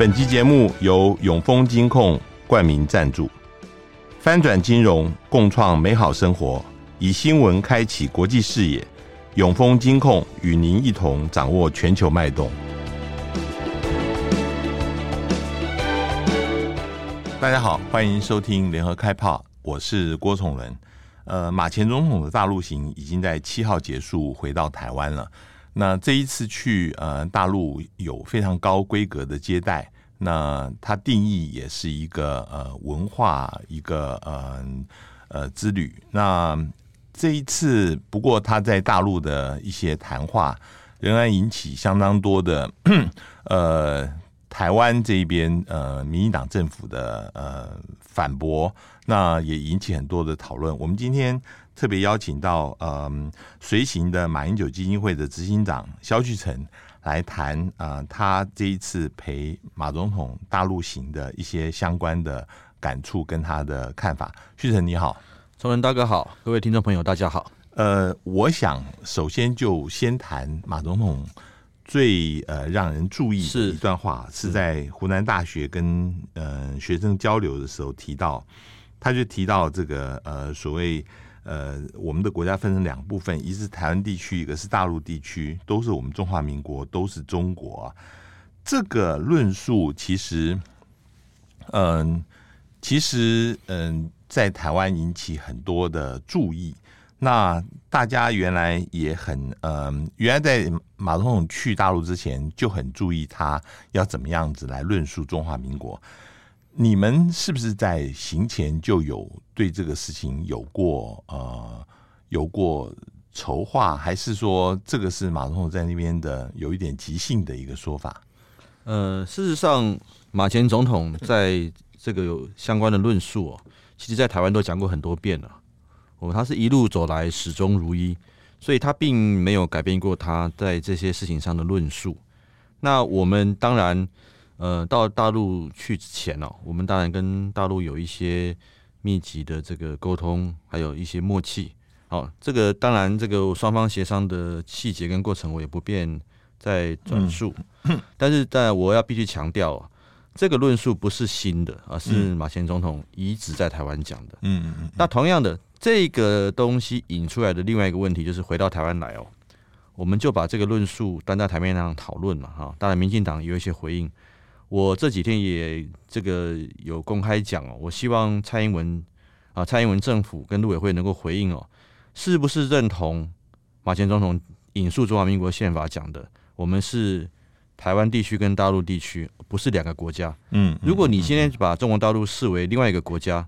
本期节目由永丰金控冠名赞助，翻转金融，共创美好生活，以新闻开启国际视野。永丰金控与您一同掌握全球脉动。大家好，欢迎收听联合开炮，我是郭崇伦。呃，马前总统的大陆行已经在七号结束，回到台湾了。那这一次去呃大陆有非常高规格的接待，那它定义也是一个呃文化一个呃呃之旅。那这一次不过他在大陆的一些谈话仍然引起相当多的 呃台湾这边呃民进党政府的呃反驳，那也引起很多的讨论。我们今天。特别邀请到嗯随行的马英九基金会的执行长萧旭成来谈啊、呃，他这一次陪马总统大陆行的一些相关的感触跟他的看法。旭成你好，崇仁大哥好，各位听众朋友大家好。呃，我想首先就先谈马总统最呃让人注意的一段话，是，是在湖南大学跟呃学生交流的时候提到，他就提到这个呃所谓。呃，我们的国家分成两部分，一是台湾地区，一个是大陆地区，都是我们中华民国，都是中国。这个论述其实，嗯、其实嗯、在台湾引起很多的注意。那大家原来也很嗯、原来在马总统去大陆之前就很注意他要怎么样子来论述中华民国。你们是不是在行前就有对这个事情有过呃有过筹划，还是说这个是马总统在那边的有一点即兴的一个说法？呃，事实上，马前总统在这个有相关的论述哦，其实在台湾都讲过很多遍了。哦，他是一路走来始终如一，所以他并没有改变过他在这些事情上的论述。那我们当然。呃，到大陆去之前呢、哦，我们当然跟大陆有一些密集的这个沟通，还有一些默契。好、哦，这个当然，这个双方协商的细节跟过程，我也不便再转述。嗯、但是，但我要必须强调，这个论述不是新的，而是马前总统一直在台湾讲的。嗯嗯嗯。那同样的，这个东西引出来的另外一个问题，就是回到台湾来哦，我们就把这个论述端在台面上讨论了哈。当然，民进党有一些回应。我这几天也这个有公开讲哦，我希望蔡英文啊，蔡英文政府跟陆委会能够回应哦，是不是认同马前总统引述中华民国宪法讲的，我们是台湾地区跟大陆地区，不是两个国家。嗯，如果你今天把中国大陆视为另外一个国家，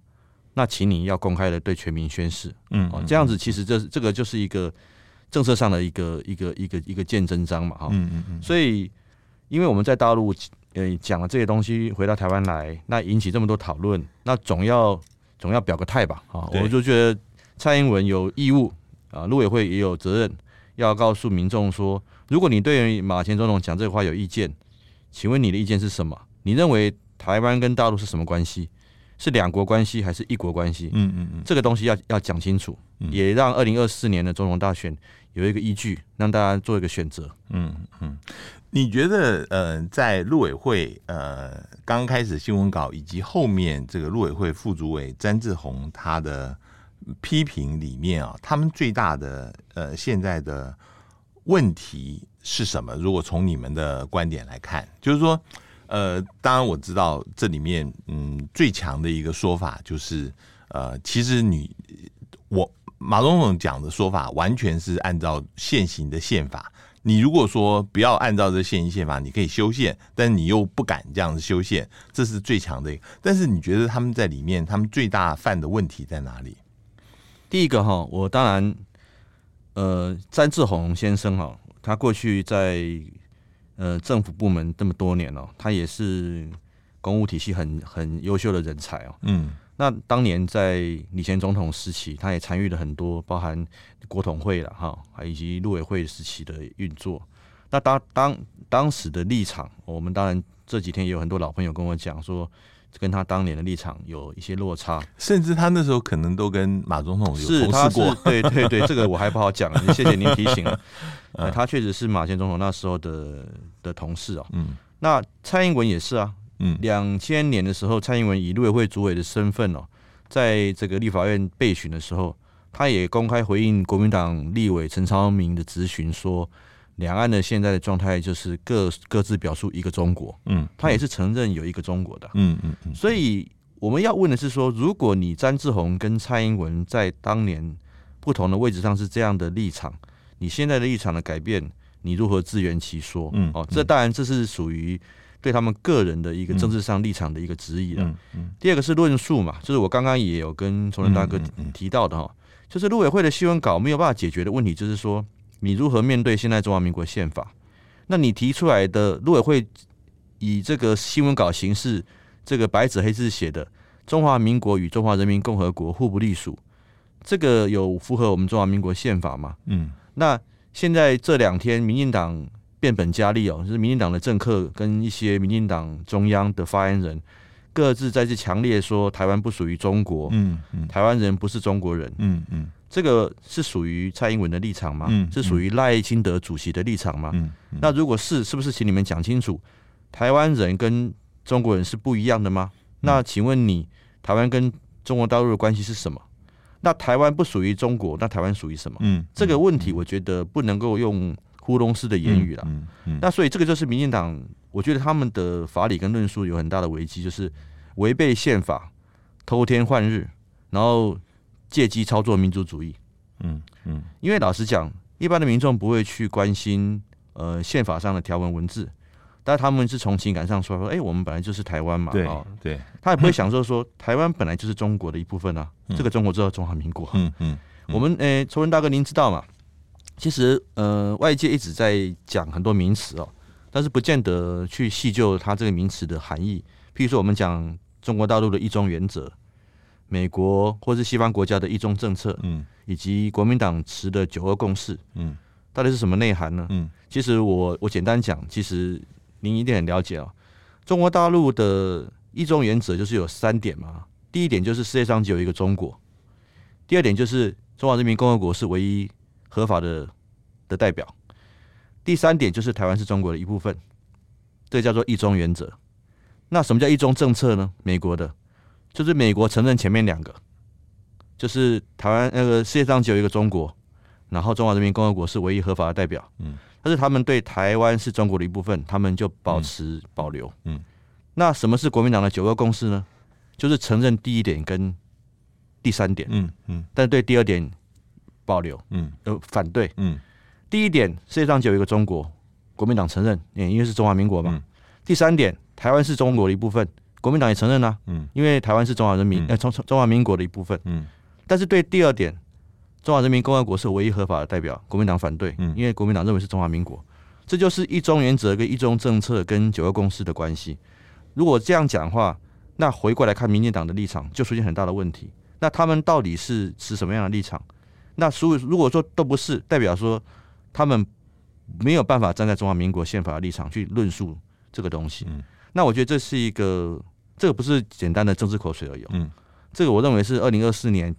那请你要公开的对全民宣誓。嗯，哦，这样子其实这这个就是一个政策上的一个一个一个一个见真章嘛，哈。嗯嗯嗯。所以，因为我们在大陆。呃，讲了这些东西回到台湾来，那引起这么多讨论，那总要总要表个态吧？啊，我就觉得蔡英文有义务啊，陆委会也有责任要告诉民众说，如果你对马前总统讲这个话有意见，请问你的意见是什么？你认为台湾跟大陆是什么关系？是两国关系还是一国关系？嗯嗯嗯，这个东西要要讲清楚，也让二零二四年的总统大选有一个依据，让大家做一个选择。嗯嗯。你觉得，呃，在陆委会呃刚开始新闻稿以及后面这个陆委会副主委詹志宏他的批评里面啊，他们最大的呃现在的问题是什么？如果从你们的观点来看，就是说，呃，当然我知道这里面嗯最强的一个说法就是，呃，其实你我马总统讲的说法完全是按照现行的宪法。你如果说不要按照这现行宪法，你可以修宪，但你又不敢这样子修宪，这是最强的一个。但是你觉得他们在里面，他们最大犯的问题在哪里？第一个哈，我当然，呃，詹志宏先生哈，他过去在呃政府部门这么多年了，他也是公务体系很很优秀的人才哦。嗯。那当年在李前总统时期，他也参与了很多，包含国统会了哈，还以及陆委会时期的运作。那当当当时的立场，我们当然这几天也有很多老朋友跟我讲说，跟他当年的立场有一些落差，甚至他那时候可能都跟马总统有同事过。对对对，这个我还不好讲。谢谢您提醒 他确实是马前总统那时候的的同事啊。嗯。那蔡英文也是啊。嗯，两千年的时候，蔡英文以陆委会主委的身份哦，在这个立法院备询的时候，他也公开回应国民党立委陈超明的质询，说两岸的现在的状态就是各各自表述一个中国。嗯，他也是承认有一个中国的。嗯嗯嗯。所以我们要问的是说，如果你詹志宏跟蔡英文在当年不同的位置上是这样的立场，你现在的立场的改变，你如何自圆其说？嗯，哦，这当然这是属于对他们个人的一个政治上立场的一个质疑了。嗯嗯。第二个是论述嘛，就是我刚刚也有跟崇仁大哥提到的哈，就是陆委会的新闻稿没有办法解决的问题，就是说你如何面对现在中华民国宪法？那你提出来的陆委会以这个新闻稿形式，这个白纸黑字写的“中华民国与中华人民共和国互不隶属”。这个有符合我们中华民国宪法吗？嗯，那现在这两天，民进党变本加厉哦，就是民进党的政客跟一些民进党中央的发言人，各自再次强烈说台湾不属于中国，嗯嗯，台湾人不是中国人，嗯嗯，这个是属于蔡英文的立场吗？嗯，是属于赖清德主席的立场吗？嗯，那如果是，是不是请你们讲清楚，台湾人跟中国人是不一样的吗？那请问你，台湾跟中国大陆的关系是什么？那台湾不属于中国，那台湾属于什么？嗯，这个问题我觉得不能够用糊弄式的言语了。嗯嗯。那所以这个就是民进党，我觉得他们的法理跟论述有很大的危机，就是违背宪法、偷天换日，然后借机操作民族主义。嗯嗯。因为老实讲，一般的民众不会去关心呃宪法上的条文文字。但他们是从情感上说说，哎、欸，我们本来就是台湾嘛，对对，他也不会享受说台湾本来就是中国的一部分啊，嗯、这个中国叫中华民国。嗯嗯，嗯我们诶，崇、欸、文大哥，您知道吗？其实呃，外界一直在讲很多名词哦，但是不见得去细究它这个名词的含义。譬如说，我们讲中国大陆的一中原则，美国或是西方国家的一中政策，嗯，以及国民党持的九二共识，嗯，到底是什么内涵呢？嗯，其实我我简单讲，其实。您一定很了解哦，中国大陆的一中原则就是有三点嘛。第一点就是世界上只有一个中国，第二点就是中华人民共和国是唯一合法的的代表，第三点就是台湾是中国的一部分，这叫做一中原则。那什么叫一中政策呢？美国的，就是美国承认前面两个，就是台湾那个世界上只有一个中国，然后中华人民共和国是唯一合法的代表。嗯。但是他们对台湾是中国的一部分，他们就保持保留。嗯，嗯，那什么是国民党的九二共识呢？就是承认第一点跟第三点。嗯嗯，但对第二点保留。嗯，呃，反对。嗯，第一点世界上只有一个中国，国民党承认，因为是中华民国嘛。嗯，第三点，台湾是中国的一部分，国民党也承认啊。嗯，因为台湾是中华人民呃中中华民国的一部分。嗯，但是对第二点。中华人民共和国是唯一合法的代表，国民党反对，嗯因为国民党认为是中华民国，这就是一中原则跟一中政策跟九二共识的关系。如果这样讲的话，那回过来看民进党的立场就出现很大的问题。那他们到底是持什么样的立场？那所以如果说都不是，代表说他们没有办法站在中华民国宪法的立场去论述这个东西。那我觉得这是一个，这个不是简单的政治口水而已。嗯，这个我认为是二零二四年。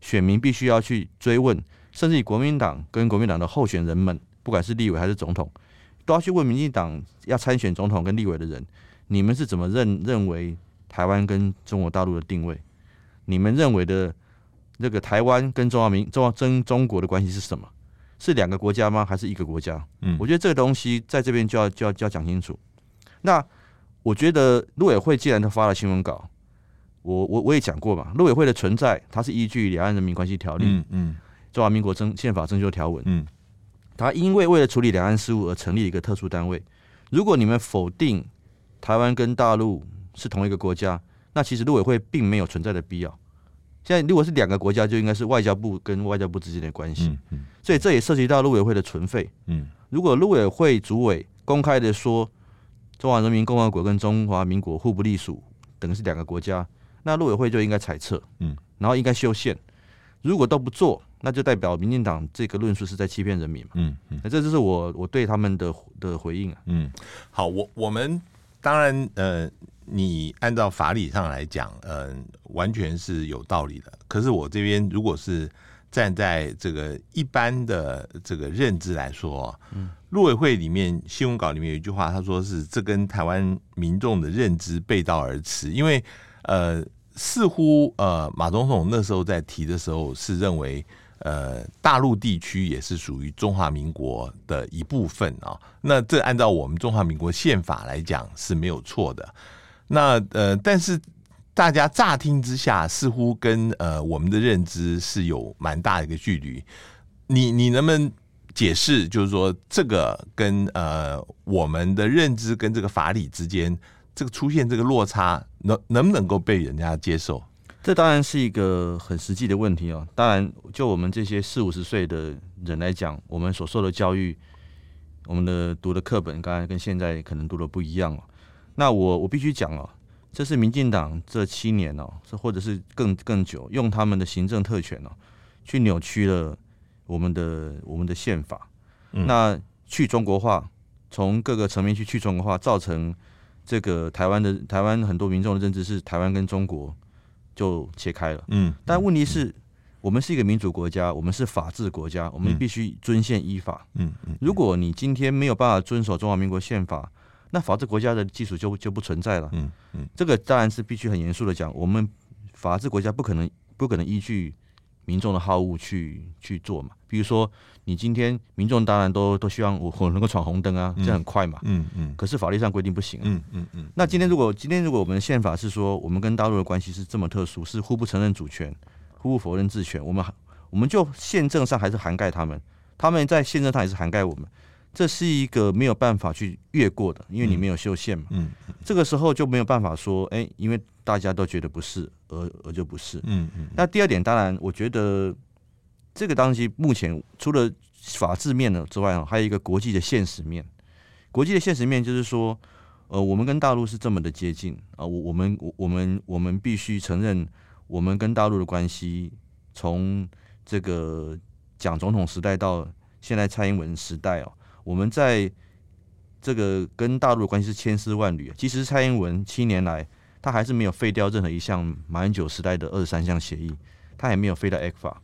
选民必须要去追问，甚至于国民党跟国民党的候选人们，不管是立委还是总统，都要去问民进党要参选总统跟立委的人，你们是怎么认认为台湾跟中国大陆的定位？你们认为的那个台湾跟中华民中华真中国的关系是什么？是两个国家吗？还是一个国家？嗯，我觉得这个东西在这边就要就要就要讲清楚。那我觉得陆委会既然他发了新闻稿。我我我也讲过嘛，陆委会的存在，它是依据《两岸人民关系条例》嗯，嗯，中华民国政宪法增修条文，嗯，它因为为了处理两岸事务而成立一个特殊单位。如果你们否定台湾跟大陆是同一个国家，那其实陆委会并没有存在的必要。现在如果是两个国家，就应该是外交部跟外交部之间的关系，嗯，嗯，所以这也涉及到陆委会的存废，嗯，如果陆委会主委公开的说中华人民共和国跟中华民国互不隶属，等于是两个国家。那陆委会就应该裁撤，嗯，然后应该修宪。如果都不做，那就代表民进党这个论述是在欺骗人民嘛，嗯嗯。那这就是我我对他们的的回应啊，嗯。好，我我们当然呃，你按照法理上来讲，嗯、完全是有道理的。可是我这边如果是站在这个一般的这个认知来说，嗯，陆委会里面新闻稿里面有一句话，他说是这跟台湾民众的认知背道而驰，因为呃，似乎呃马总统那时候在提的时候是认为。呃，大陆地区也是属于中华民国的一部分啊、哦。那这按照我们中华民国宪法来讲是没有错的。那呃，但是大家乍听之下，似乎跟呃我们的认知是有蛮大的一个距离。你你能不能解释，就是说这个跟呃我们的认知跟这个法理之间，这个出现这个落差，能能不能够被人家接受？这当然是一个很实际的问题哦。当然，就我们这些四五十岁的人来讲，我们所受的教育，我们的读的课本，刚才跟现在可能读的不一样哦。那我我必须讲哦，这是民进党这七年哦，或者是更更久，用他们的行政特权哦，去扭曲了我们的我们的宪法。嗯。那去中国化，从各个层面去去中国化，造成这个台湾的台湾很多民众的认知是台湾跟中国。就切开了，嗯，但问题是，我们是一个民主国家，我们是法治国家，我们必须遵宪依法，嗯嗯。如果你今天没有办法遵守中华民国宪法，那法治国家的基础就就不存在了，嗯嗯。这个当然是必须很严肃的讲，我们法治国家不可能不可能依据民众的好恶去去做嘛。比如说，你今天民众当然都都希望我我能够闯红灯啊，这很快嘛。嗯嗯。可是法律上规定不行。嗯嗯嗯。那今天如果今天如果我们的宪法是说我们跟大陆的关系是这么特殊，是互不承认主权，互不否认治权，我们我们就宪政上还是涵盖他们，他们在宪政上也是涵盖我们，这是一个没有办法去越过的，因为你没有修宪嘛。嗯。这个时候就没有办法说，哎，因为大家都觉得不是，而而就不是。嗯嗯。那第二点，当然我觉得。这个东西目前除了法治面的之外，还有一个国际的现实面。国际的现实面就是说，呃，我们跟大陆是这么的接近啊，我我们我们我们必须承认，我们跟大陆的关系，从这个蒋总统时代到现在蔡英文时代哦，我们在这个跟大陆的关系是千丝万缕。其实蔡英文七年来，他还是没有废掉任何一项马英九时代的二十三项协议，他也没有废掉 ECFA。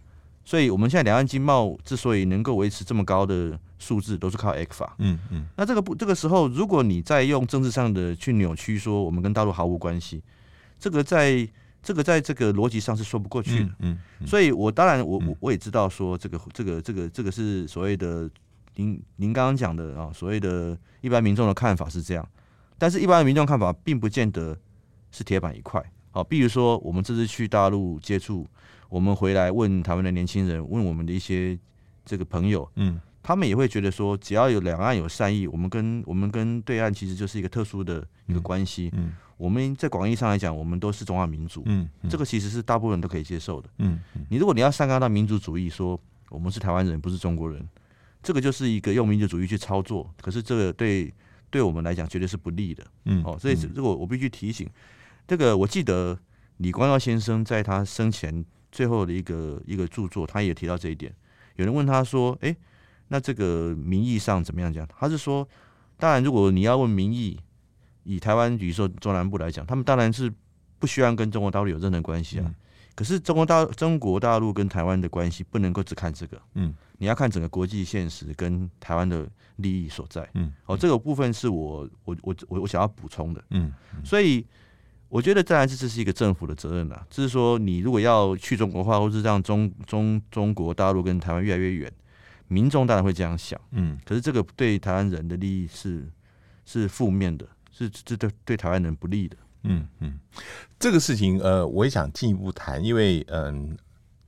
所以，我们现在两岸经贸之所以能够维持这么高的数字，都是靠 ECFA。嗯嗯。那这个不，这个时候，如果你再用政治上的去扭曲说我们跟大陆毫无关系，这个在这个在这个逻辑上是说不过去的。嗯。嗯，所以我当然我我我也知道说这个这个这个这个是所谓的您您刚刚讲的啊，所谓的一般民众的看法是这样，但是一般的民众看法并不见得是铁板一块。好，比如说我们这次去大陆接触。我们回来问台湾的年轻人，问我们的一些这个朋友，嗯，他们也会觉得说，只要有两岸有善意，我们跟我们跟对岸其实就是一个特殊的一个关系，嗯，我们在广义上来讲，我们都是中华民族，嗯，这个其实是大部分人都可以接受的，嗯，你如果你要上纲到民族主义，说我们是台湾人，不是中国人，这个就是一个用民族主义去操作，可是这个对对我们来讲绝对是不利的，嗯，哦，所以这个我必须提醒，这个我记得李光耀先生在他生前。最后的一个一个著作，他也提到这一点。有人问他说：“诶，那这个名义上怎么样讲？”他是说：“当然，如果你要问名义，以台湾，比如说中南部来讲，他们当然是不希望跟中国大陆有任何关系啊。嗯、可是中国大中国大陆跟台湾的关系不能够只看这个，嗯，你要看整个国际现实跟台湾的利益所在，嗯，哦，这个部分是我我我我我想要补充的，嗯，嗯。所以。我觉得当然这是一个政府的责任了，就是说你如果要去中国化，或是让中中中国大陆跟台湾越来越远，民众当然会这样想，嗯，可是这个对台湾人的利益是是负面的，是这对对台湾人不利的，嗯嗯，这个事情呃，我也想进一步谈，因为嗯、呃，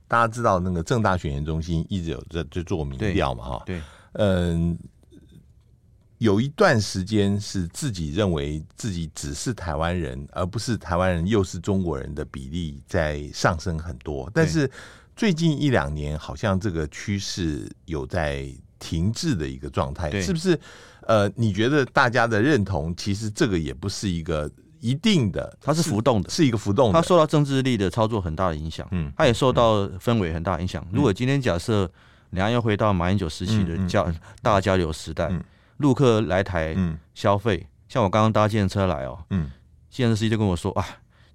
大家知道那个正大选研中心一直有在在做民调嘛，哈，对，嗯。有一段时间是自己认为自己只是台湾人，而不是台湾人又是中国人的比例在上升很多。但是最近一两年，好像这个趋势有在停滞的一个状态，是不是？呃，你觉得大家的认同，其实这个也不是一个一定的，它是浮动的，是一个浮动的，它受到政治力的操作很大的影响，嗯，它也受到氛围很大的影响。如果今天假设两岸又回到马英九时期的交大交流时代，嗯。陆客来台消费，嗯、像我刚刚搭计程车来哦，嗯，计程车司机就跟我说啊，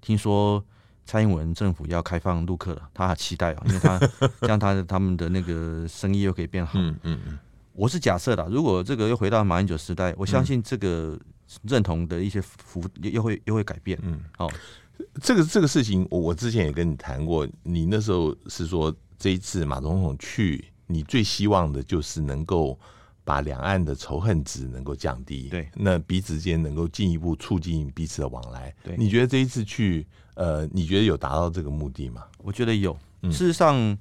听说蔡英文政府要开放陆客了，他很期待哦，因为他 这样他他们的那个生意又可以变好。嗯嗯嗯，我是假设的，如果这个又回到马英九时代，我相信这个认同的一些幅又会又会改变。嗯，好，这个这个事情，我我之前也跟你谈过，你那时候是说这一次马总统去，你最希望的就是能够。把两岸的仇恨值能够降低，对，那彼此间能够进一步促进彼此的往来。对，你觉得这一次去，呃，你觉得有达到这个目的吗？我觉得有。事实上，嗯、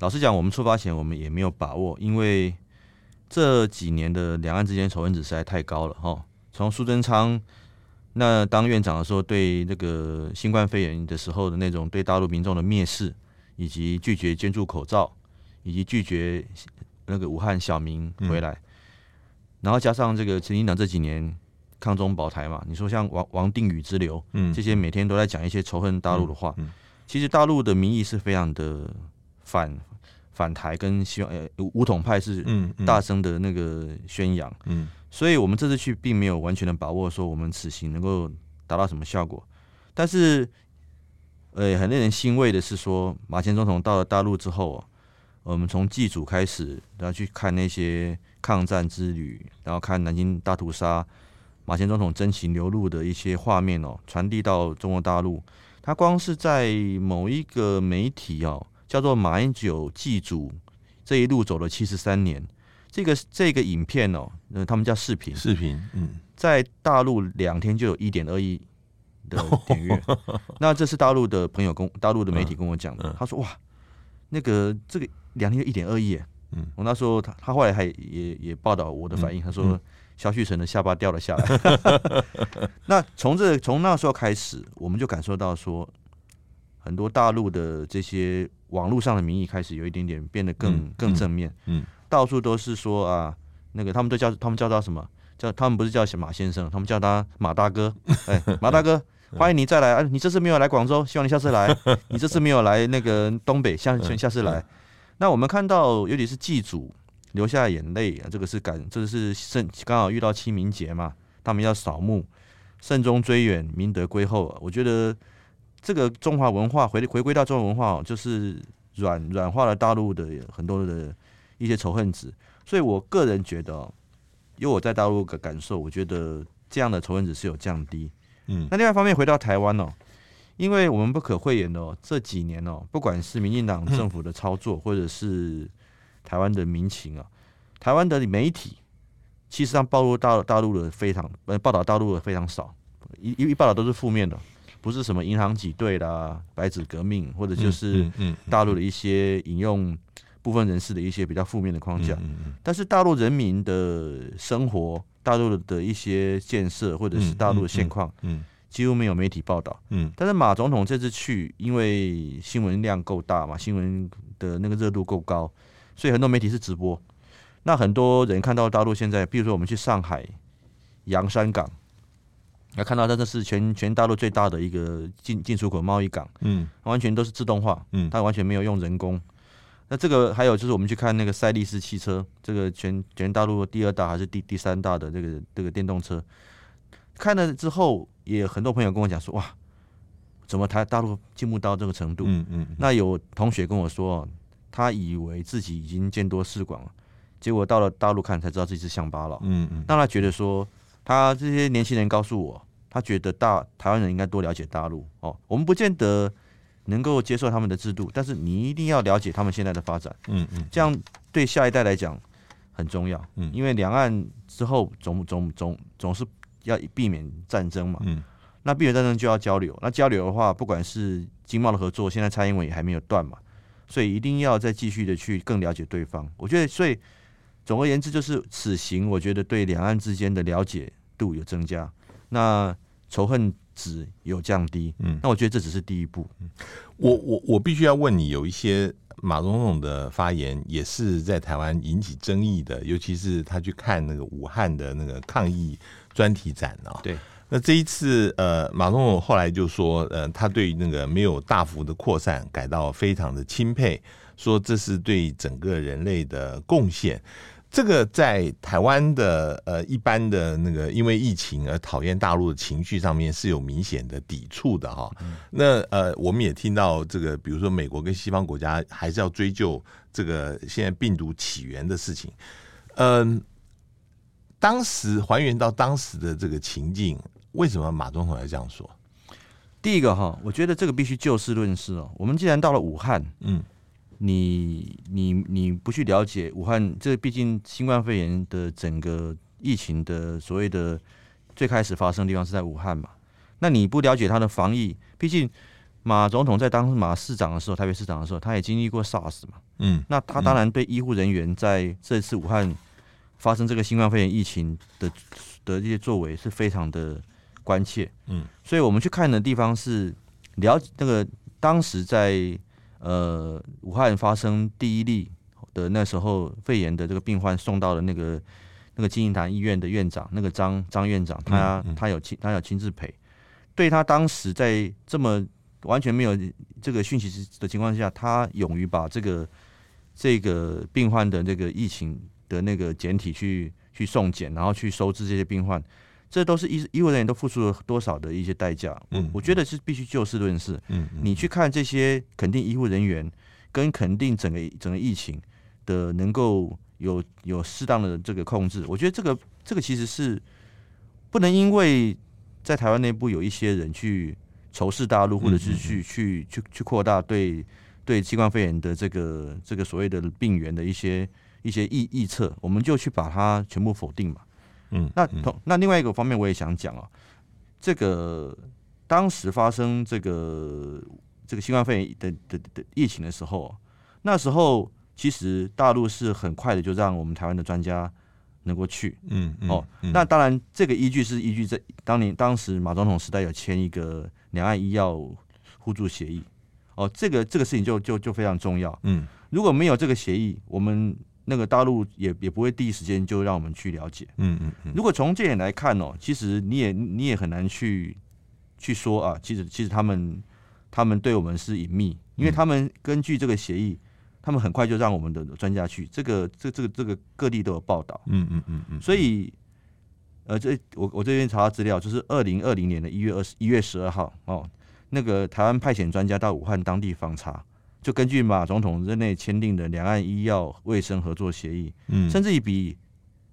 老实讲，我们出发前我们也没有把握，因为这几年的两岸之间仇恨值实在太高了哈。从苏贞昌那当院长的时候，对那个新冠肺炎的时候的那种对大陆民众的蔑视，以及拒绝捐助口罩，以及拒绝那个武汉小民回来。嗯。然后加上这个陈进党这几年抗中保台嘛，你说像王王定宇之流，嗯，这些每天都在讲一些仇恨大陆的话，嗯，其实大陆的民意是非常的反反台，跟希望呃武统派是大声的那个宣扬，嗯，所以我们这次去并没有完全的把握说我们此行能够达到什么效果，但是呃很令人欣慰的是说马前总统到了大陆之后。我们从祭祖开始，然后去看那些抗战之旅，然后看南京大屠杀，马前总统真情流露的一些画面哦，传递到中国大陆。他光是在某一个媒体哦，叫做“马英九祭祖”，这一路走了七十三年，这个这个影片哦，那他们叫视频，视频，嗯，在大陆两天就有一点二亿的点阅。那这是大陆的朋友跟大陆的媒体跟我讲的，他说哇，那个这个。两天就一点二亿，嗯，我那时候他他后来还也也报道我的反应，他说肖旭晨的下巴掉了下来。那从这从那时候开始，我们就感受到说，很多大陆的这些网络上的民意开始有一点点变得更更正面，嗯，到处都是说啊，那个他们都叫他们叫他什么？叫他们不是叫马先生，他们叫他马大哥，哎，马大哥，欢迎你再来啊！你这次没有来广州，希望你下次来。你这次没有来那个东北，下下次来。那我们看到，尤其是祭祖流下眼泪啊，这个是感，这个是圣刚好遇到清明节嘛，他们要扫墓，慎终追远，明德归厚啊。我觉得这个中华文化回回归到中华文化，就是软软化了大陆的很多的一些仇恨值。所以我个人觉得，因为我在大陆的感受，我觉得这样的仇恨值是有降低。嗯，那另外一方面回到台湾哦。因为我们不可讳言的哦，这几年哦，不管是民进党政府的操作，或者是台湾的民情啊，台湾的媒体其实上暴露大大陆的非常呃报道大陆的非常少，一一报道都是负面的，不是什么银行挤兑啦、白纸革命，或者就是大陆的一些引用部分人士的一些比较负面的框架。但是大陆人民的生活、大陆的一些建设，或者是大陆的现况，嗯。几乎没有媒体报道，嗯，但是马总统这次去，因为新闻量够大嘛，新闻的那个热度够高，所以很多媒体是直播。那很多人看到大陆现在，比如说我们去上海洋山港，要看到它这是全全大陆最大的一个进进出口贸易港，嗯，完全都是自动化，嗯，它完全没有用人工。那这个还有就是我们去看那个赛力斯汽车，这个全全大陆第二大还是第第三大的这个这个电动车。看了之后，也很多朋友跟我讲说：“哇，怎么台大陆进步到这个程度？”嗯嗯。那有同学跟我说，他以为自己已经见多识广了，结果到了大陆看才知道自己是乡巴佬。嗯嗯。让他觉得说，他这些年轻人告诉我，他觉得大台湾人应该多了解大陆哦。我们不见得能够接受他们的制度，但是你一定要了解他们现在的发展。嗯嗯。这样对下一代来讲很重要。嗯。因为两岸之后总总总总是。要避免战争嘛，嗯，那避免战争就要交流。那交流的话，不管是经贸的合作，现在蔡英文也还没有断嘛，所以一定要再继续的去更了解对方。我觉得，所以总而言之，就是此行，我觉得对两岸之间的了解度有增加，那仇恨值有降低。嗯，那我觉得这只是第一步。嗯，我我我必须要问你，有一些马总统的发言也是在台湾引起争议的，尤其是他去看那个武汉的那个抗疫。专题展啊，对，那这一次呃，马总统后来就说，呃，他对那个没有大幅的扩散感到非常的钦佩，说这是对整个人类的贡献。这个在台湾的呃一般的那个因为疫情而讨厌大陆的情绪上面是有明显的抵触的哈。嗯、那呃，我们也听到这个，比如说美国跟西方国家还是要追究这个现在病毒起源的事情。嗯、呃，当时还原到当时的这个情境，为什么马总统要这样说？第一个哈，我觉得这个必须就事论事哦。我们既然到了武汉，嗯。你你你不去了解武汉，这毕竟新冠肺炎的整个疫情的所谓的最开始发生的地方是在武汉嘛？那你不了解他的防疫，毕竟马总统在当马市长的时候，台北市长的时候，他也经历过 SARS 嘛。嗯，那他当然对医护人员在这次武汉发生这个新冠肺炎疫情的的这些作为是非常的关切。嗯，所以我们去看的地方是了解那个当时在。呃，武汉发生第一例的那时候肺炎的这个病患送到了那个那个金银潭医院的院长，那个张张院长，他、嗯嗯、他有亲他有亲自陪，对他当时在这么完全没有这个讯息的情况下，他勇于把这个这个病患的这个疫情的那个简体去去送检，然后去收治这些病患。这都是医医护人员都付出了多少的一些代价？嗯，我觉得是必须就事论事。嗯，你去看这些肯定医护人员，跟肯定整个整个疫情的能够有有适当的这个控制，我觉得这个这个其实是不能因为在台湾内部有一些人去仇视大陆，或者是去去去去扩大对对新冠肺炎的这个这个所谓的病源的一些一些臆臆测，我们就去把它全部否定嘛。嗯，那同那另外一个方面，我也想讲啊，这个当时发生这个这个新冠肺炎的的的，的疫情的时候，那时候其实大陆是很快的就让我们台湾的专家能够去，嗯，嗯哦，那当然这个依据是依据在当年当时马总统时代有签一个两岸医药互助协议，哦，这个这个事情就就就非常重要，嗯，如果没有这个协议，我们。那个大陆也也不会第一时间就让我们去了解。嗯嗯嗯。如果从这点来看哦，其实你也你也很难去去说啊，其实其实他们他们对我们是隐秘，因为他们根据这个协议，他们很快就让我们的专家去。这个这这个这个各地都有报道。嗯嗯嗯嗯。所以，呃，这我我这边查到资料，就是二零二零年的一月二十一月十二号哦，那个台湾派遣专家到武汉当地访查。就根据马总统任内签订的两岸医药卫生合作协议，嗯，甚至于比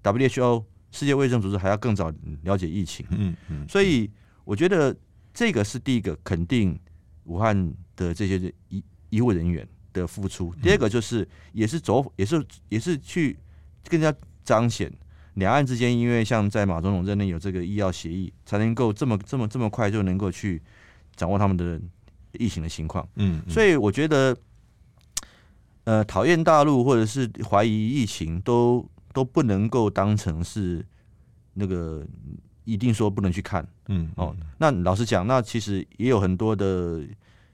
WHO 世界卫生组织还要更早了解疫情，嗯嗯，所以我觉得这个是第一个肯定武汉的这些医医护人员的付出。第二个就是也是走，也是也是去更加彰显两岸之间，因为像在马总统任内有这个医药协议，才能够这么这么这么快就能够去掌握他们的。疫情的情况，嗯，所以我觉得，呃，讨厌大陆或者是怀疑疫情，都都不能够当成是那个一定说不能去看，嗯，哦，那老实讲，那其实也有很多的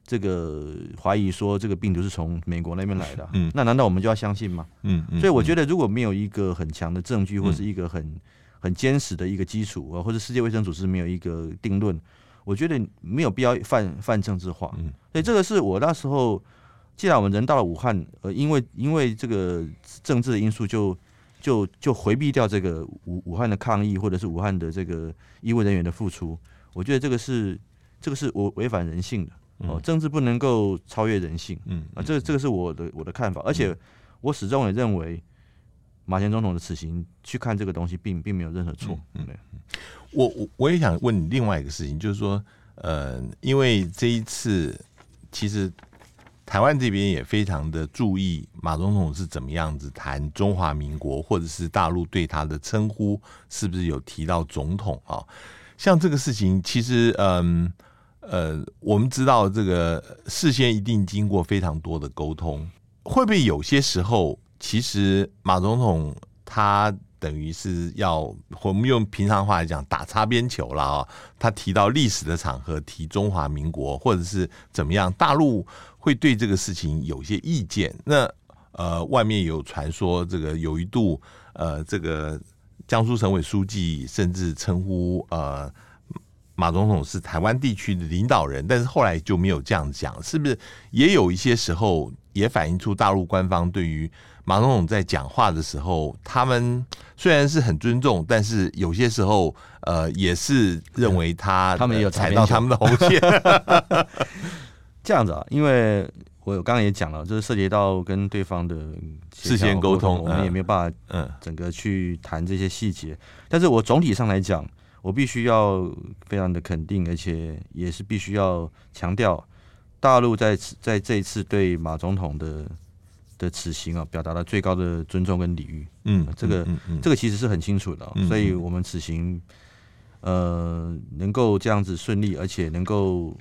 这个怀疑说这个病毒是从美国那边来的，嗯，那难道我们就要相信吗？嗯，所以我觉得如果没有一个很强的证据，或是一个很很坚实的一个基础啊，或者世界卫生组织没有一个定论。我觉得没有必要泛泛政治化，嗯，所以这个是我那时候，既然我们人到了武汉，呃，因为因为这个政治的因素就，就就就回避掉这个武武汉的抗议，或者是武汉的这个医务人员的付出，我觉得这个是这个是我违反人性的哦，政治不能够超越人性，嗯啊，这这个是我的我的看法，而且我始终也认为。马前总统的此行去看这个东西并，并并没有任何错。嗯，对。我我我也想问你另外一个事情，就是说，呃，因为这一次其实台湾这边也非常的注意马总统是怎么样子谈中华民国，或者是大陆对他的称呼是不是有提到总统啊？像这个事情，其实，嗯，呃，我们知道这个事先一定经过非常多的沟通，会不会有些时候？其实马总统他等于是要我们用平常话来讲打擦边球了啊！他提到历史的场合提中华民国或者是怎么样，大陆会对这个事情有些意见。那呃，外面有传说这个有一度呃，这个江苏省委书记甚至称呼呃马总统是台湾地区的领导人，但是后来就没有这样讲，是不是？也有一些时候也反映出大陆官方对于马总统在讲话的时候，他们虽然是很尊重，但是有些时候呃也是认为他他们有踩到他们的红线。这样子啊，因为我刚刚也讲了，就是涉及到跟对方的事先沟通，我们也没有办法嗯整个去谈这些细节，但是我总体上来讲。我必须要非常的肯定，而且也是必须要强调，大陆在在这一次对马总统的的此行啊，表达了最高的尊重跟礼遇。嗯，这个嗯嗯这个其实是很清楚的，嗯、所以我们此行呃能够这样子顺利，而且能够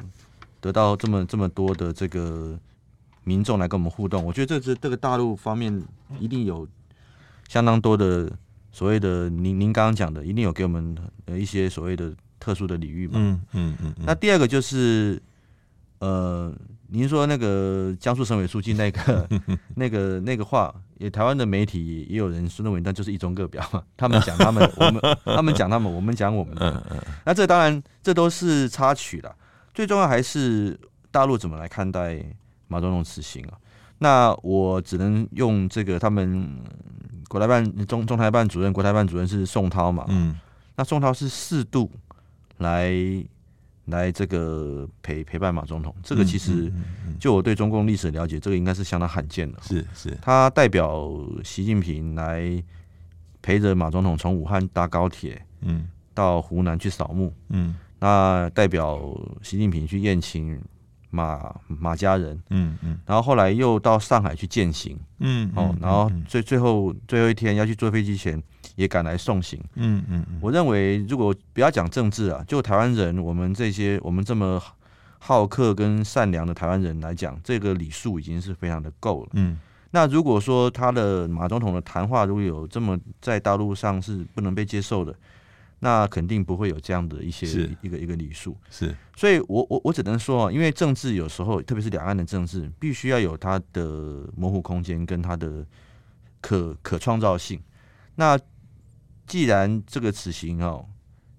得到这么这么多的这个民众来跟我们互动，我觉得这是这个大陆方面一定有相当多的。所谓的您您刚刚讲的，一定有给我们呃一些所谓的特殊的礼遇嘛？嗯嗯嗯。那第二个就是，呃，您说那个江苏省委书记那个 那个那个话，也台湾的媒体也有人认为那就是一中各表嘛？他们讲他们，我们 他们讲他们，我们讲我们的。那这当然这都是插曲了，最重要还是大陆怎么来看待马总统此行啊？那我只能用这个他们。国台办中中台办主任，国台办主任是宋涛嘛？嗯，那宋涛是四度来来这个陪陪伴马总统，这个其实就我对中共历史的了解，这个应该是相当罕见的。是是，他代表习近平来陪着马总统从武汉搭高铁，嗯，到湖南去扫墓，嗯，那代表习近平去宴请。马马家人，嗯嗯，然后后来又到上海去践行，嗯哦，然后最最后最后一天要去坐飞机前，也赶来送行，嗯嗯。我认为如果不要讲政治啊，就台湾人，我们这些我们这么好客跟善良的台湾人来讲，这个礼数已经是非常的够了，嗯。那如果说他的马总统的谈话如果有这么在大陆上是不能被接受的。那肯定不会有这样的一些一个一个礼数，是，所以我我我只能说啊，因为政治有时候，特别是两岸的政治，必须要有它的模糊空间跟它的可可创造性。那既然这个此行哦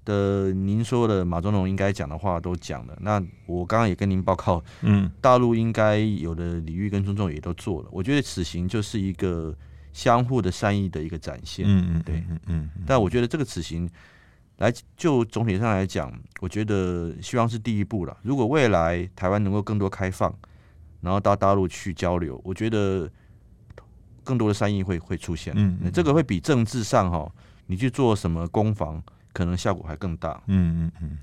的您说的马总统应该讲的话都讲了，那我刚刚也跟您报告，嗯，大陆应该有的礼遇跟尊重也都做了。我觉得此行就是一个相互的善意的一个展现，嗯嗯，对，嗯嗯，但我觉得这个此行。来，就总体上来讲，我觉得希望是第一步了。如果未来台湾能够更多开放，然后到大陆去交流，我觉得更多的善意会会出现。嗯，嗯，这个会比政治上哈，你去做什么攻防，可能效果还更大。嗯嗯嗯。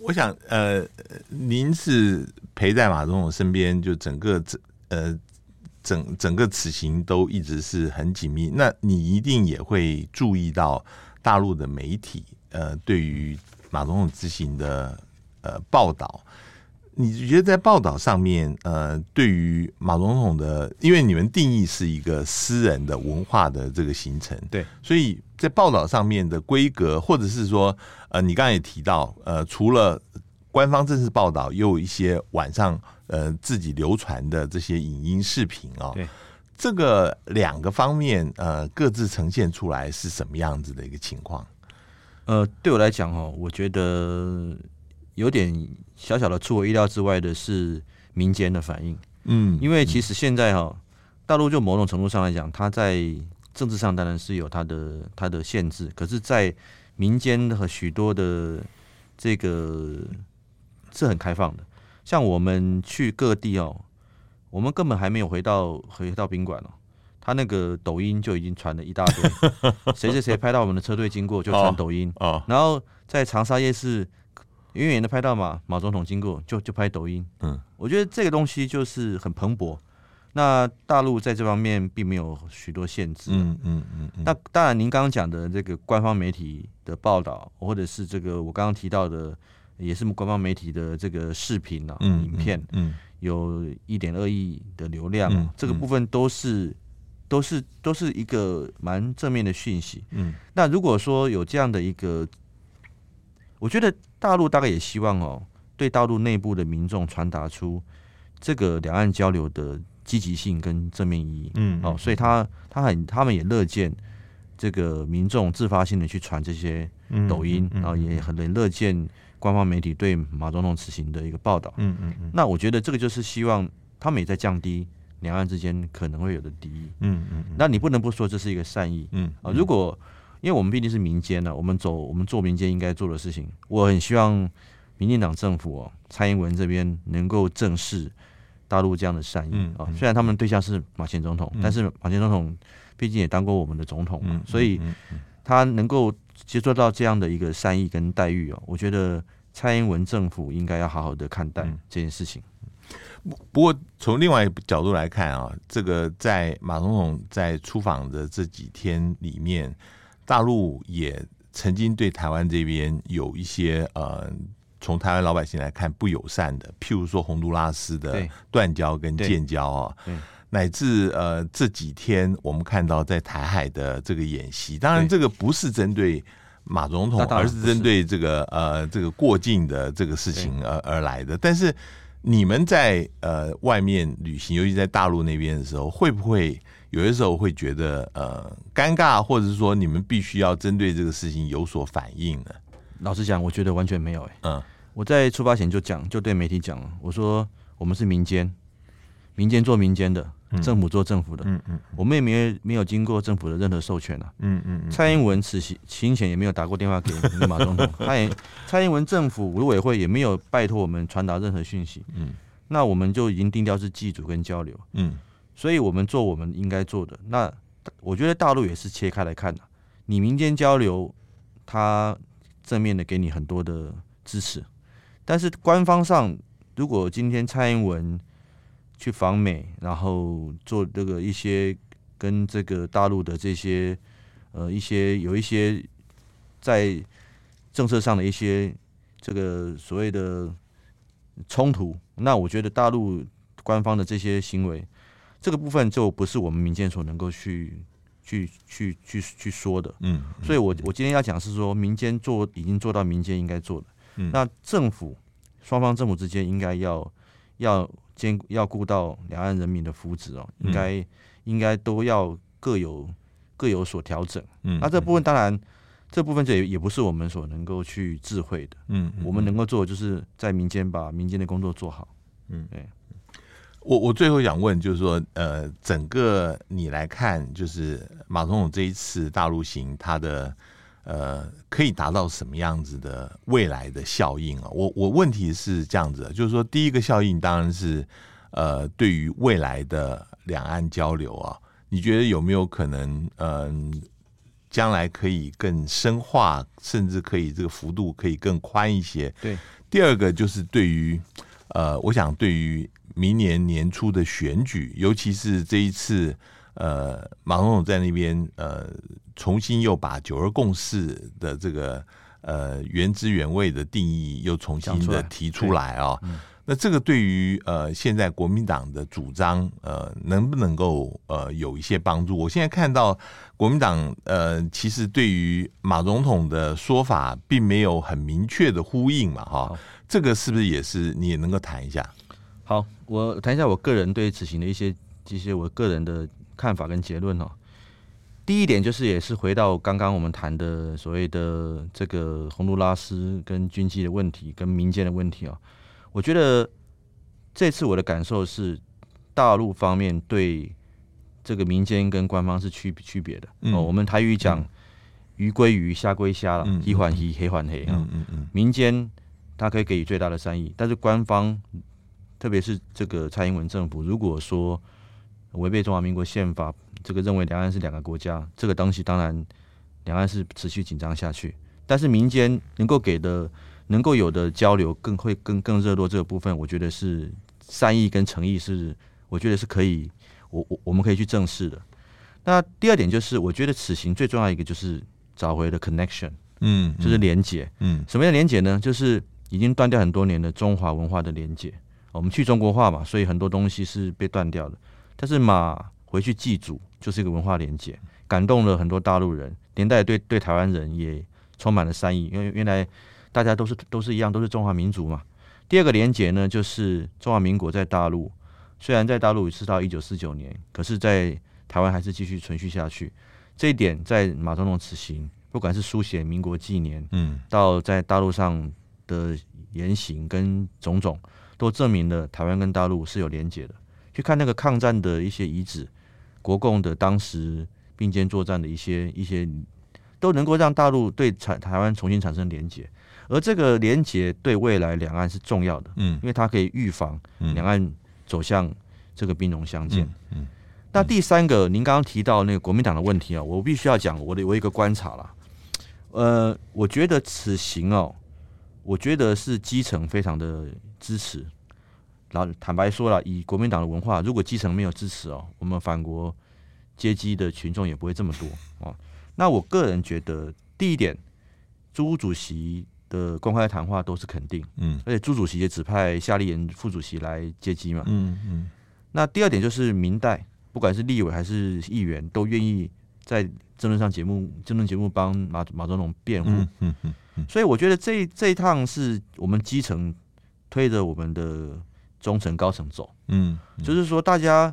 我想，呃，您是陪在马总统身边，就整个整呃整整个此行都一直是很紧密。那你一定也会注意到。大陆的媒体呃，对于马总统之行的呃报道，你觉得在报道上面呃，对于马总统的，因为你们定义是一个私人的文化的这个行程，对，所以在报道上面的规格，或者是说呃，你刚才也提到呃，除了官方正式报道，也有一些晚上呃自己流传的这些影音视频啊。对这个两个方面，呃，各自呈现出来是什么样子的一个情况？呃，对我来讲，哦，我觉得有点小小的出我意料之外的是民间的反应。嗯，因为其实现在哈，大陆就某种程度上来讲，它在政治上当然是有它的它的限制，可是，在民间和许多的这个是很开放的。像我们去各地哦。我们根本还没有回到回到宾馆哦，他那个抖音就已经传了一大堆，谁谁谁拍到我们的车队经过就传抖音。哦，然后在长沙夜市远远的拍到马马总统经过就就拍抖音，嗯，我觉得这个东西就是很蓬勃。那大陆在这方面并没有许多限制，嗯嗯嗯。那当然，您刚刚讲的这个官方媒体的报道，或者是这个我刚刚提到的，也是官方媒体的这个视频啊、影片，嗯。有一点二亿的流量，嗯、这个部分都是、嗯、都是都是一个蛮正面的讯息。嗯，那如果说有这样的一个，我觉得大陆大概也希望哦，对大陆内部的民众传达出这个两岸交流的积极性跟正面意义。嗯，哦所以他他很他们也乐见这个民众自发性的去传这些抖音，然后也很乐见官方媒体对马总统此行的一个报道。嗯嗯嗯。那我觉得这个就是希望他们也在降低两岸之间可能会有的敌意。嗯嗯。那你不能不说这是一个善意。嗯啊，如果因为我们毕竟是民间呢，我们走我们做民间应该做的事情，我很希望民进党政府哦，蔡英文这边能够正视大陆这样的善意啊。虽然他们对象是马前总统，但是马前总统毕竟也当过我们的总统嘛，所以他能够接触到这样的一个善意跟待遇哦，我觉得蔡英文政府应该要好好的看待这件事情。不过从另外一个角度来看啊，这个在马总统在出访的这几天里面。大陆也曾经对台湾这边有一些呃，从台湾老百姓来看不友善的，譬如说洪都拉斯的断交跟建交啊，乃至呃这几天我们看到在台海的这个演习，当然这个不是针对马总统，而是针对这个呃这个过境的这个事情而而来的。但是你们在呃外面旅行，尤其在大陆那边的时候，会不会？有些时候会觉得呃尴尬，或者是说你们必须要针对这个事情有所反应呢？老实讲，我觉得完全没有、欸。哎，嗯，我在出发前就讲，就对媒体讲了，我说我们是民间，民间做民间的，政府做政府的，嗯嗯，我们也没有没有经过政府的任何授权啊，嗯嗯，蔡英文此行前也没有打过电话给马总统，他也 蔡英文政府委委会也没有拜托我们传达任何讯息，嗯，那我们就已经定调是祭祖跟交流，嗯。所以我们做我们应该做的。那我觉得大陆也是切开来看的。你民间交流，他正面的给你很多的支持，但是官方上，如果今天蔡英文去访美，然后做这个一些跟这个大陆的这些呃一些有一些在政策上的一些这个所谓的冲突，那我觉得大陆官方的这些行为。这个部分就不是我们民间所能够去去去去去说的，嗯，所以我我今天要讲是说，民间做已经做到民间应该做的，嗯，那政府双方政府之间应该要要兼要顾到两岸人民的福祉哦，应该应该都要各有各有所调整，嗯，那这部分当然这部分这也也不是我们所能够去智慧的，嗯，我们能够做的就是在民间把民间的工作做好，嗯，对。我我最后想问，就是说，呃，整个你来看，就是马总统这一次大陆行，他的呃，可以达到什么样子的未来的效应啊？我我问题是这样子，就是说，第一个效应当然是呃，对于未来的两岸交流啊，你觉得有没有可能，嗯、呃，将来可以更深化，甚至可以这个幅度可以更宽一些？对。第二个就是对于，呃，我想对于。明年年初的选举，尤其是这一次，呃，马总统在那边，呃，重新又把九二共识的这个呃原汁原味的定义又重新的提出来啊、哦。那这个对于呃现在国民党的主张，呃，能不能够呃有一些帮助？我现在看到国民党呃，其实对于马总统的说法，并没有很明确的呼应嘛，哈。这个是不是也是你也能够谈一下？好，我谈一下我个人对此行的一些一些我个人的看法跟结论哦。第一点就是，也是回到刚刚我们谈的所谓的这个洪都拉斯跟军机的问题，跟民间的问题哦。我觉得这次我的感受是，大陆方面对这个民间跟官方是区区别的哦。我们台语讲鱼归鱼，虾归虾了，一环一，黑环黑啊。嗯嗯嗯。民间它可以给予最大的善意，但是官方。特别是这个蔡英文政府，如果说违背中华民国宪法，这个认为两岸是两个国家，这个东西当然两岸是持续紧张下去。但是民间能够给的、能够有的交流，更会更更热络这个部分，我觉得是善意跟诚意是，我觉得是可以，我我我们可以去正视的。那第二点就是，我觉得此行最重要一个就是找回的 connection，嗯，就是连结，嗯，什么样的连结呢？就是已经断掉很多年的中华文化的连结。我们去中国化嘛，所以很多东西是被断掉的。但是马回去祭祖就是一个文化连结，感动了很多大陆人，连带对对台湾人也充满了善意，因为原来大家都是都是一样，都是中华民族嘛。第二个连结呢，就是中华民国在大陆，虽然在大陆是到一九四九年，可是在台湾还是继续存续下去。这一点在马总统此行不管是书写民国纪年，嗯，到在大陆上的言行跟种种，都证明了台湾跟大陆是有连结的。去看那个抗战的一些遗址，国共的当时并肩作战的一些一些，都能够让大陆对台台湾重新产生连结。而这个连结对未来两岸是重要的，嗯，因为它可以预防两岸走向这个兵戎相见。嗯，嗯，那第三个，您刚刚提到那个国民党的问题啊，我必须要讲我的我一个观察啦。呃，我觉得此行哦，我觉得是基层非常的支持。然后坦白说了，以国民党的文化，如果基层没有支持哦，我们反国阶级的群众也不会这么多哦。那我个人觉得，第一点，朱主席的公开谈话都是肯定，嗯，而且朱主席也指派夏立言副主席来接机嘛，嗯嗯。那第二点就是明代，不管是立委还是议员，都愿意在政论上节目、争论节目帮马马总统辩护，嗯嗯嗯，嗯。所以我觉得这这一趟是我们基层推着我们的中层高层走，嗯，嗯，就是说大家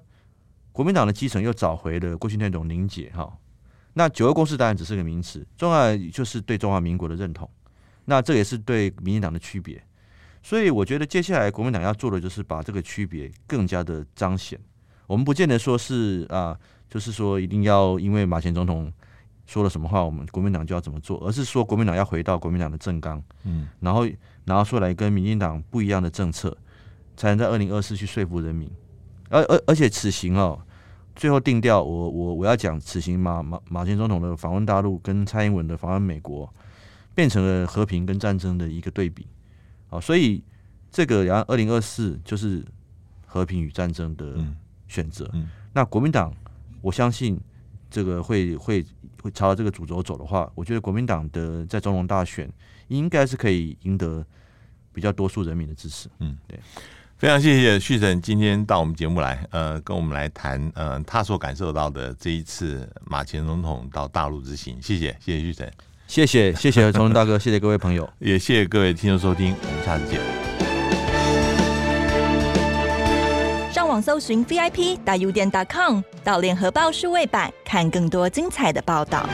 国民党的基层又找回了过去那种凝结哈。那九二共识当然只是个名词，重要就是对中华民国的认同。那这也是对民进党的区别，所以我觉得接下来国民党要做的就是把这个区别更加的彰显。我们不见得说是啊，就是说一定要因为马前总统说了什么话，我们国民党就要怎么做，而是说国民党要回到国民党的正纲，嗯，然后拿出来跟民进党不一样的政策，才能在二零二四去说服人民。而而而且此行哦，最后定调，我我我要讲此行马马马前总统的访问大陆，跟蔡英文的访问美国。变成了和平跟战争的一个对比，啊，所以这个然后二零二四就是和平与战争的选择。那国民党，我相信这个会会会朝这个主轴走的话，我觉得国民党的在总统大选应该是可以赢得比较多数人民的支持。嗯，对，非常谢谢旭晨今天到我们节目来，呃，跟我们来谈，呃，他所感受到的这一次马前总统到大陆之行。谢谢，谢谢旭晨。谢谢谢谢崇仁大哥，谢谢各位朋友，也谢谢各位听众收听，我们下次见。上网搜寻 VIP 大 U 点 .com，到联合报数位版看更多精彩的报道。